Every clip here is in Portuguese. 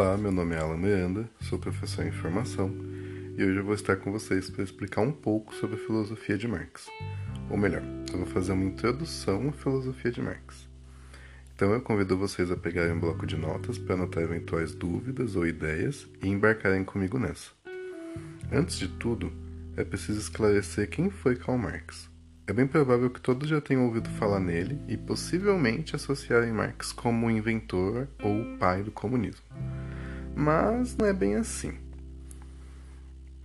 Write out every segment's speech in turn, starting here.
Olá, meu nome é Alan Miranda, sou professor em formação e hoje eu vou estar com vocês para explicar um pouco sobre a filosofia de Marx. Ou melhor, eu vou fazer uma introdução à filosofia de Marx. Então eu convido vocês a pegarem um bloco de notas para anotar eventuais dúvidas ou ideias e embarcarem comigo nessa. Antes de tudo, é preciso esclarecer quem foi Karl Marx. É bem provável que todos já tenham ouvido falar nele e possivelmente associarem Marx como o inventor ou o pai do comunismo. Mas não é bem assim.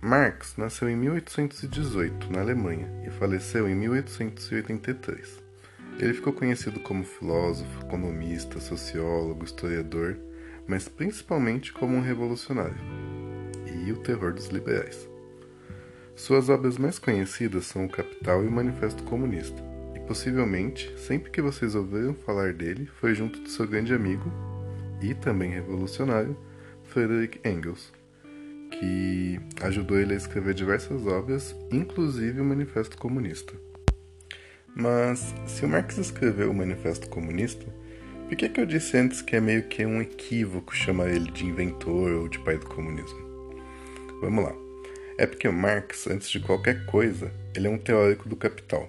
Marx nasceu em 1818 na Alemanha e faleceu em 1883. Ele ficou conhecido como filósofo, economista, sociólogo, historiador, mas principalmente como um revolucionário e o terror dos liberais. Suas obras mais conhecidas são O Capital e o Manifesto Comunista, e possivelmente, sempre que vocês ouviram falar dele, foi junto de seu grande amigo e também revolucionário, Friedrich Engels, que ajudou ele a escrever diversas obras, inclusive o Manifesto Comunista. Mas, se o Marx escreveu o Manifesto Comunista, por que, que eu disse antes que é meio que um equívoco chamar ele de inventor ou de pai do comunismo? Vamos lá. É porque Marx, antes de qualquer coisa, ele é um teórico do capital.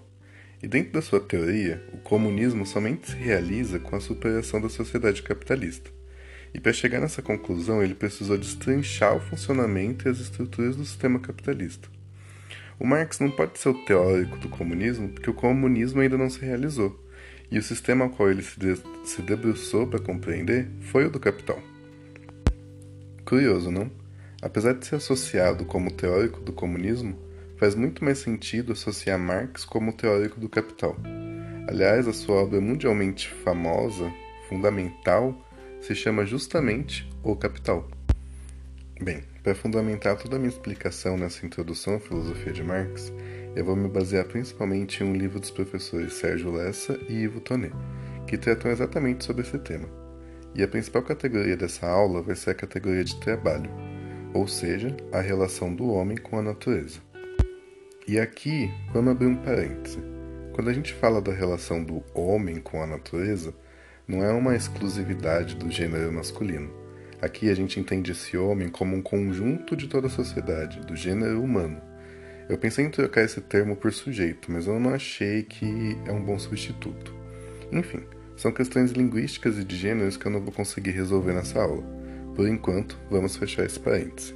E dentro da sua teoria, o comunismo somente se realiza com a superação da sociedade capitalista. E para chegar nessa conclusão, ele precisou destrinchar o funcionamento e as estruturas do sistema capitalista. O Marx não pode ser o teórico do comunismo porque o comunismo ainda não se realizou, e o sistema ao qual ele se, de se debruçou para compreender foi o do capital. Curioso, não? Apesar de ser associado como teórico do comunismo, faz muito mais sentido associar Marx como teórico do capital. Aliás, a sua obra mundialmente famosa, fundamental, se chama justamente O Capital. Bem, para fundamentar toda a minha explicação nessa introdução à filosofia de Marx, eu vou me basear principalmente em um livro dos professores Sérgio Lessa e Ivo Tonet, que tratam exatamente sobre esse tema. E a principal categoria dessa aula vai ser a categoria de trabalho, ou seja, a relação do homem com a natureza. E aqui vamos abrir um parêntese. Quando a gente fala da relação do homem com a natureza, não é uma exclusividade do gênero masculino. Aqui a gente entende esse homem como um conjunto de toda a sociedade, do gênero humano. Eu pensei em trocar esse termo por sujeito, mas eu não achei que é um bom substituto. Enfim, são questões linguísticas e de gêneros que eu não vou conseguir resolver nessa aula. Por enquanto, vamos fechar esse parêntese.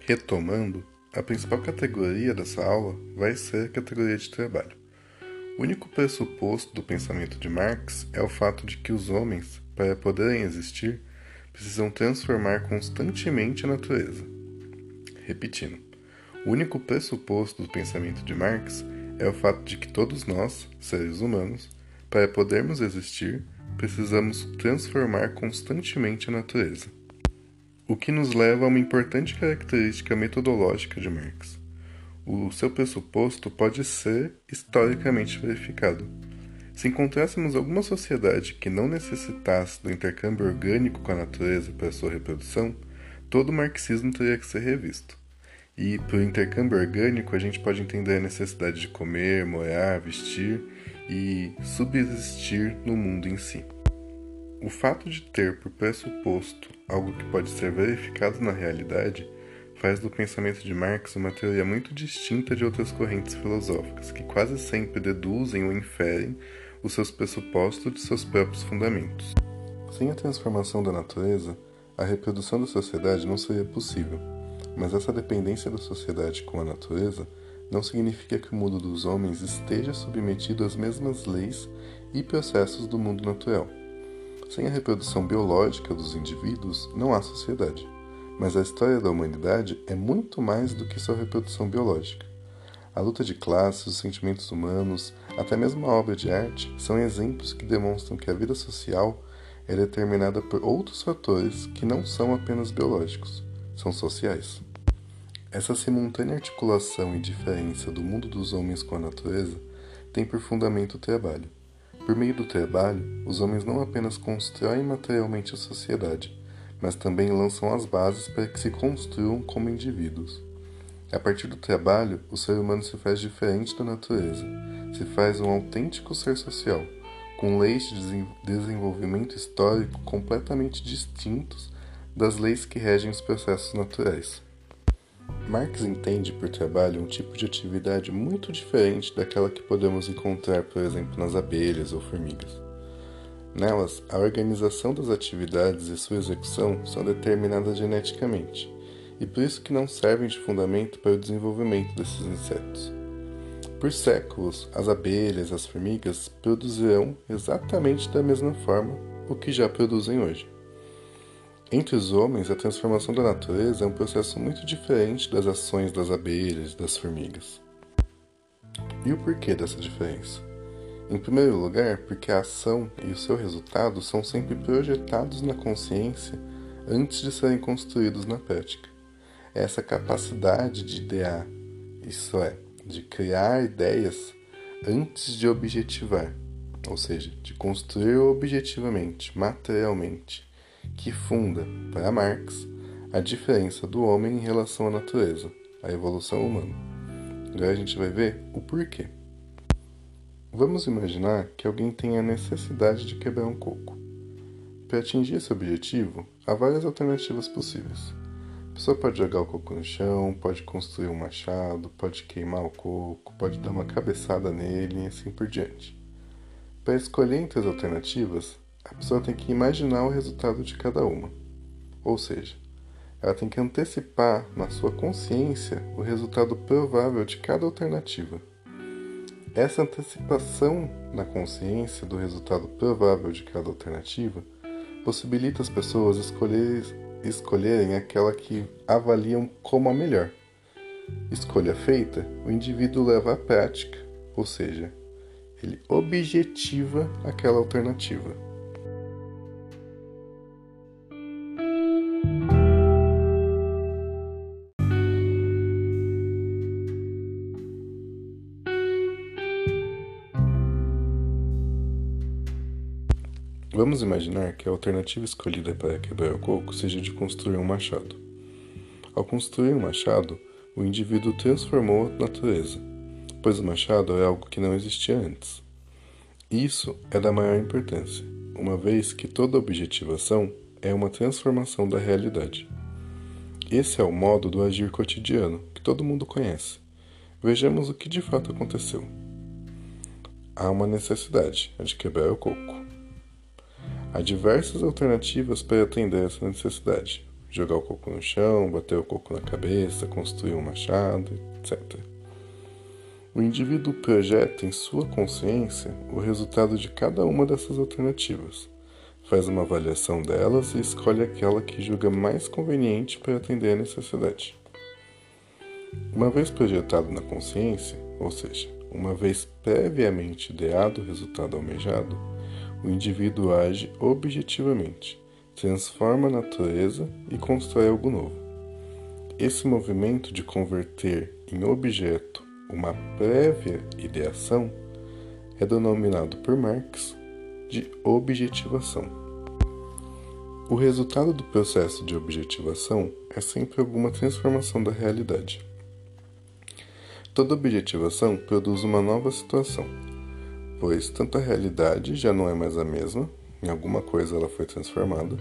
Retomando, a principal categoria dessa aula vai ser a categoria de trabalho. O único pressuposto do pensamento de Marx é o fato de que os homens, para poderem existir, precisam transformar constantemente a natureza. Repetindo, o único pressuposto do pensamento de Marx é o fato de que todos nós, seres humanos, para podermos existir, precisamos transformar constantemente a natureza. O que nos leva a uma importante característica metodológica de Marx. O seu pressuposto pode ser historicamente verificado. Se encontrássemos alguma sociedade que não necessitasse do intercâmbio orgânico com a natureza para sua reprodução, todo o marxismo teria que ser revisto. E por intercâmbio orgânico a gente pode entender a necessidade de comer, morar, vestir e subsistir no mundo em si. O fato de ter por pressuposto algo que pode ser verificado na realidade faz do pensamento de Marx uma teoria muito distinta de outras correntes filosóficas, que quase sempre deduzem ou inferem os seus pressupostos de seus próprios fundamentos. Sem a transformação da natureza, a reprodução da sociedade não seria possível, mas essa dependência da sociedade com a natureza não significa que o mundo dos homens esteja submetido às mesmas leis e processos do mundo natural. Sem a reprodução biológica dos indivíduos, não há sociedade. Mas a história da humanidade é muito mais do que sua reprodução biológica. A luta de classes, os sentimentos humanos, até mesmo a obra de arte, são exemplos que demonstram que a vida social é determinada por outros fatores que não são apenas biológicos, são sociais. Essa simultânea articulação e diferença do mundo dos homens com a natureza tem por fundamento o trabalho. Por meio do trabalho, os homens não apenas constroem materialmente a sociedade, mas também lançam as bases para que se construam como indivíduos. A partir do trabalho, o ser humano se faz diferente da natureza, se faz um autêntico ser social, com leis de desenvolvimento histórico completamente distintos das leis que regem os processos naturais. Marx entende por trabalho um tipo de atividade muito diferente daquela que podemos encontrar, por exemplo, nas abelhas ou formigas. Nelas, a organização das atividades e sua execução são determinadas geneticamente, e por isso que não servem de fundamento para o desenvolvimento desses insetos. Por séculos, as abelhas e as formigas produzirão exatamente da mesma forma o que já produzem hoje. Entre os homens, a transformação da natureza é um processo muito diferente das ações das abelhas e das formigas. E o porquê dessa diferença? Em primeiro lugar, porque a ação e o seu resultado são sempre projetados na consciência antes de serem construídos na prática. Essa capacidade de idear, isso é, de criar ideias antes de objetivar, ou seja, de construir objetivamente, materialmente, que funda, para Marx, a diferença do homem em relação à natureza, a evolução humana. Agora a gente vai ver o porquê. Vamos imaginar que alguém tenha a necessidade de quebrar um coco. Para atingir esse objetivo, há várias alternativas possíveis. A pessoa pode jogar o coco no chão, pode construir um machado, pode queimar o coco, pode dar uma cabeçada nele e assim por diante. Para escolher entre as alternativas, a pessoa tem que imaginar o resultado de cada uma. Ou seja, ela tem que antecipar na sua consciência o resultado provável de cada alternativa. Essa antecipação na consciência do resultado provável de cada alternativa possibilita as pessoas escolher, escolherem aquela que avaliam como a melhor. Escolha feita, o indivíduo leva à prática, ou seja, ele objetiva aquela alternativa. Vamos imaginar que a alternativa escolhida para quebrar o coco seja de construir um machado. Ao construir um machado, o indivíduo transformou a natureza, pois o machado é algo que não existia antes. Isso é da maior importância, uma vez que toda objetivação é uma transformação da realidade. Esse é o modo do agir cotidiano que todo mundo conhece. Vejamos o que de fato aconteceu. Há uma necessidade, a de quebrar o coco. Há diversas alternativas para atender essa necessidade: jogar o coco no chão, bater o coco na cabeça, construir um machado, etc. O indivíduo projeta em sua consciência o resultado de cada uma dessas alternativas, faz uma avaliação delas e escolhe aquela que julga mais conveniente para atender a necessidade. Uma vez projetado na consciência, ou seja, uma vez previamente ideado o resultado almejado, o indivíduo age objetivamente, transforma a natureza e constrói algo novo. Esse movimento de converter em objeto uma prévia ideação é denominado por Marx de objetivação. O resultado do processo de objetivação é sempre alguma transformação da realidade. Toda objetivação produz uma nova situação, pois tanto a realidade já não é mais a mesma, em alguma coisa ela foi transformada,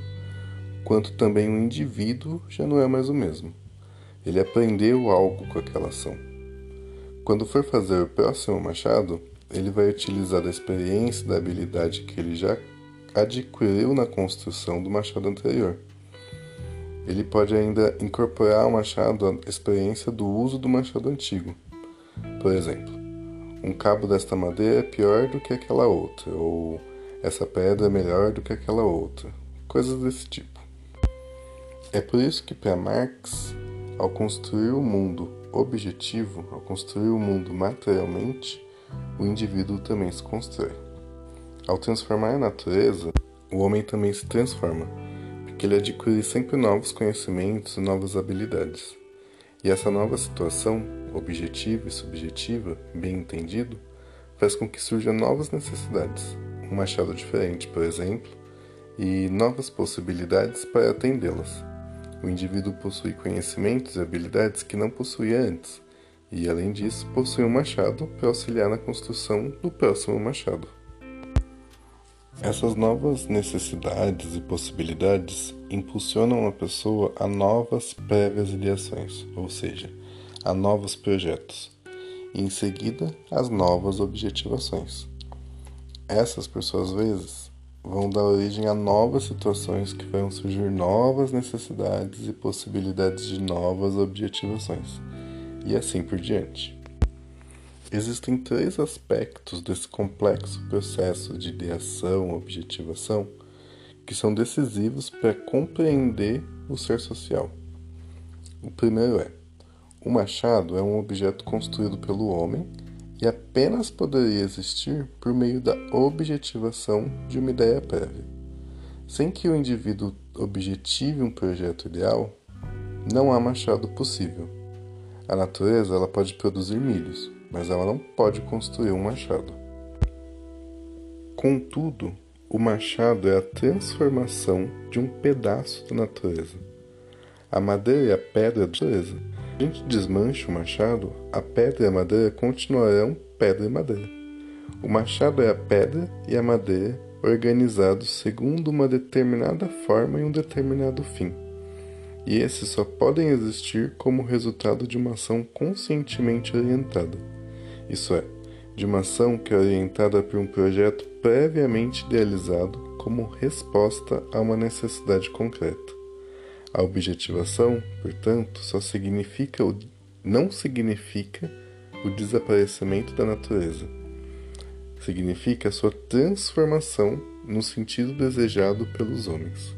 quanto também o indivíduo já não é mais o mesmo. Ele aprendeu algo com aquela ação. Quando for fazer o próximo machado, ele vai utilizar da experiência da habilidade que ele já adquiriu na construção do machado anterior. Ele pode ainda incorporar ao machado a experiência do uso do machado antigo. Por exemplo, um cabo desta madeira é pior do que aquela outra, ou essa pedra é melhor do que aquela outra, coisas desse tipo. É por isso que para Marx, ao construir o mundo objetivo, ao construir o mundo materialmente, o indivíduo também se constrói. Ao transformar a natureza, o homem também se transforma, porque ele adquire sempre novos conhecimentos e novas habilidades. E essa nova situação, objetiva e subjetiva, bem entendido, faz com que surjam novas necessidades, um machado diferente, por exemplo, e novas possibilidades para atendê-las. O indivíduo possui conhecimentos e habilidades que não possuía antes, e além disso, possui um machado para auxiliar na construção do próximo machado. Essas novas necessidades e possibilidades impulsionam a pessoa a novas prévias ideações, ou seja, a novos projetos, e em seguida as novas objetivações. Essas, por suas vezes, vão dar origem a novas situações que vão surgir novas necessidades e possibilidades de novas objetivações, e assim por diante. Existem três aspectos desse complexo processo de ideação, objetivação, que são decisivos para compreender o ser social. O primeiro é: o machado é um objeto construído pelo homem e apenas poderia existir por meio da objetivação de uma ideia prévia. Sem que o indivíduo objetive um projeto ideal, não há machado possível. A natureza ela pode produzir milhos, mas ela não pode construir um machado. Contudo, o machado é a transformação de um pedaço da natureza. A madeira e a pedra da natureza. Se a gente desmancha o machado, a pedra e a madeira continuarão pedra e madeira. O machado é a pedra e a madeira organizados segundo uma determinada forma e um determinado fim. E esses só podem existir como resultado de uma ação conscientemente orientada isso é, de uma ação que é orientada por um projeto previamente idealizado como resposta a uma necessidade concreta. A objetivação, portanto, só significa o, não significa o desaparecimento da natureza. Significa a sua transformação no sentido desejado pelos homens.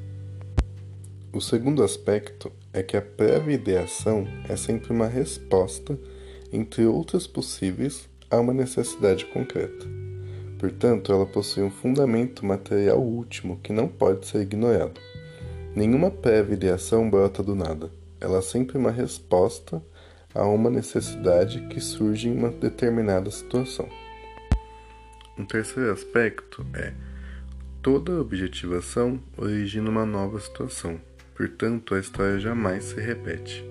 O segundo aspecto é que a prévia ideação é sempre uma resposta entre outras possíveis, a uma necessidade concreta. Portanto, ela possui um fundamento material último que não pode ser ignorado. Nenhuma prévia ideação brota do nada. Ela é sempre uma resposta a uma necessidade que surge em uma determinada situação. Um terceiro aspecto é toda objetivação origina uma nova situação, portanto, a história jamais se repete.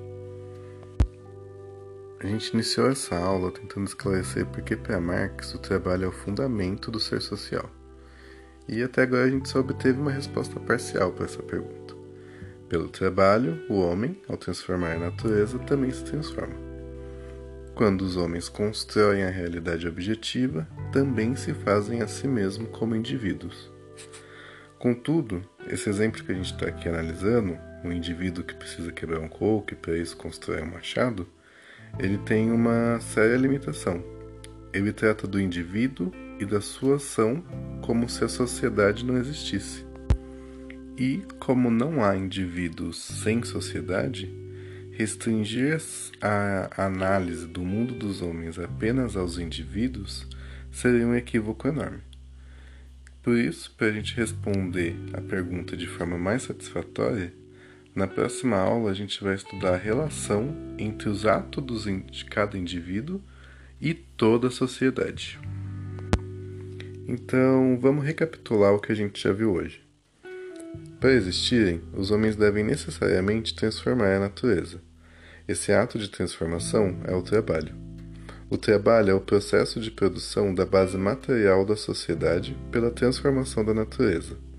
A gente iniciou essa aula tentando esclarecer por que para Marx o trabalho é o fundamento do ser social. E até agora a gente só obteve uma resposta parcial para essa pergunta. Pelo trabalho, o homem, ao transformar a natureza, também se transforma. Quando os homens constroem a realidade objetiva, também se fazem a si mesmos como indivíduos. Contudo, esse exemplo que a gente está aqui analisando, um indivíduo que precisa quebrar um coco e para isso constrói um machado, ele tem uma séria limitação. Ele trata do indivíduo e da sua ação como se a sociedade não existisse. E, como não há indivíduos sem sociedade, restringir a análise do mundo dos homens apenas aos indivíduos seria um equívoco enorme. Por isso, para a gente responder a pergunta de forma mais satisfatória, na próxima aula, a gente vai estudar a relação entre os atos de cada indivíduo e toda a sociedade. Então, vamos recapitular o que a gente já viu hoje. Para existirem, os homens devem necessariamente transformar a natureza. Esse ato de transformação é o trabalho. O trabalho é o processo de produção da base material da sociedade pela transformação da natureza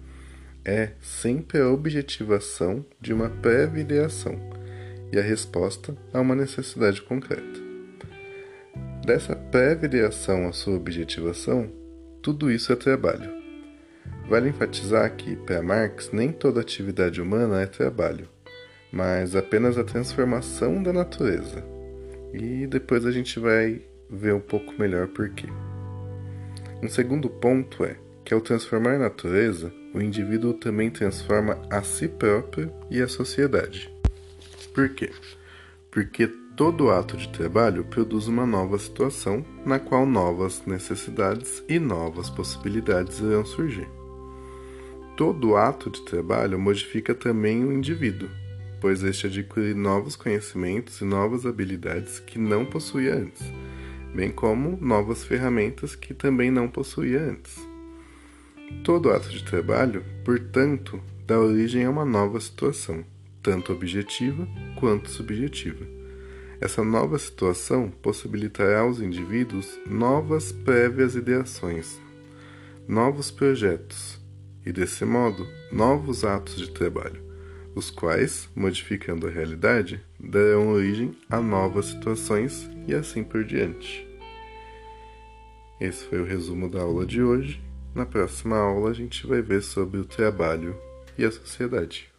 é sempre a objetivação de uma prévia ideação e a resposta a uma necessidade concreta. Dessa prévia ideação à sua objetivação, tudo isso é trabalho. Vale enfatizar que, para Marx, nem toda atividade humana é trabalho, mas apenas a transformação da natureza. E depois a gente vai ver um pouco melhor por quê. Um segundo ponto é que, ao transformar a natureza, o indivíduo também transforma a si próprio e a sociedade. Por quê? Porque todo ato de trabalho produz uma nova situação na qual novas necessidades e novas possibilidades irão surgir. Todo ato de trabalho modifica também o indivíduo, pois este adquire novos conhecimentos e novas habilidades que não possuía antes, bem como novas ferramentas que também não possuía antes. Todo ato de trabalho, portanto, dá origem a uma nova situação, tanto objetiva quanto subjetiva. Essa nova situação possibilitará aos indivíduos novas prévias ideações, novos projetos e, desse modo, novos atos de trabalho, os quais, modificando a realidade, darão origem a novas situações e assim por diante. Esse foi o resumo da aula de hoje na próxima aula, a gente vai ver sobre o trabalho e a sociedade.